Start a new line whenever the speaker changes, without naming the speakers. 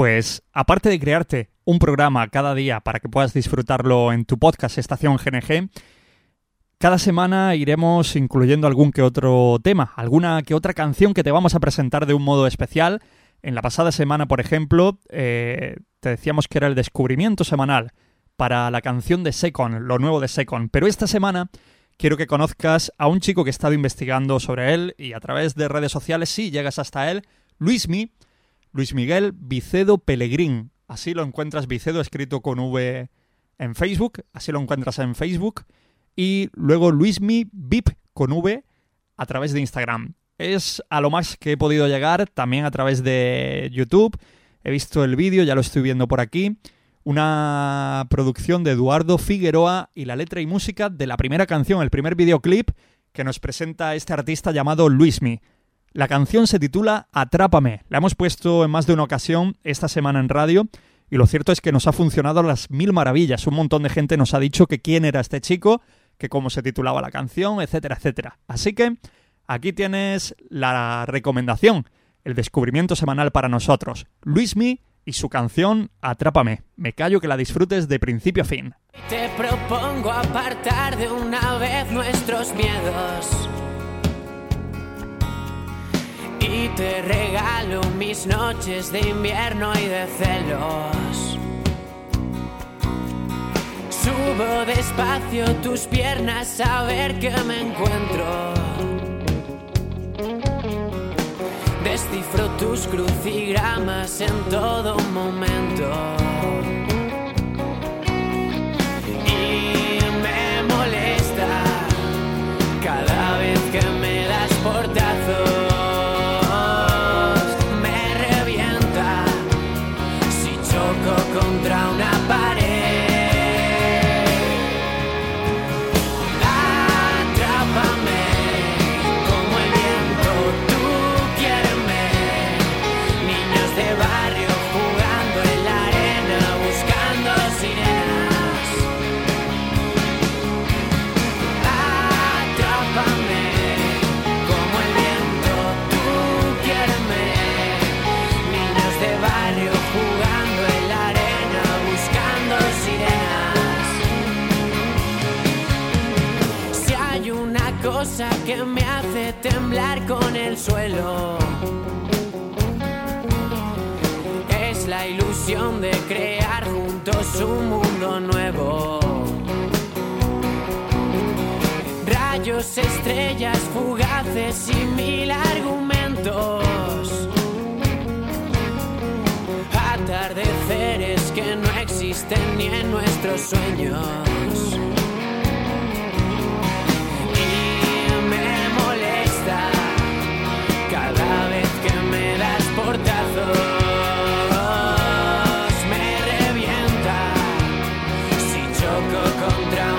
Pues aparte de crearte un programa cada día para que puedas disfrutarlo en tu podcast Estación GNG, cada semana iremos incluyendo algún que otro tema, alguna que otra canción que te vamos a presentar de un modo especial. En la pasada semana, por ejemplo, eh, te decíamos que era el descubrimiento semanal para la canción de Secon, lo nuevo de Secon. Pero esta semana quiero que conozcas a un chico que he estado investigando sobre él y a través de redes sociales, sí, llegas hasta él, Luismi, Luis Miguel Vicedo Pelegrín. Así lo encuentras, Vicedo escrito con V en Facebook, así lo encuentras en Facebook. Y luego Luismi Vip con V a través de Instagram. Es a lo más que he podido llegar, también a través de YouTube. He visto el vídeo, ya lo estoy viendo por aquí una producción de Eduardo Figueroa y la letra y música de la primera canción, el primer videoclip que nos presenta este artista llamado Luismi. La canción se titula Atrápame. La hemos puesto en más de una ocasión esta semana en radio y lo cierto es que nos ha funcionado las mil maravillas. Un montón de gente nos ha dicho que quién era este chico, que cómo se titulaba la canción, etcétera, etcétera. Así que aquí tienes la recomendación, el descubrimiento semanal para nosotros. Luismi y su canción Atrápame. Me callo que la disfrutes de principio a fin.
Te propongo apartar de una vez nuestros miedos. Y te regalo mis noches de invierno y de celos. Subo despacio tus piernas a ver que me encuentro. Descifro tus crucigramas en todo momento. Cosa que me hace temblar con el suelo, es la ilusión de crear juntos un mundo nuevo. Rayos, estrellas fugaces y mil argumentos. Atardeceres que no existen ni en nuestros sueños. podrá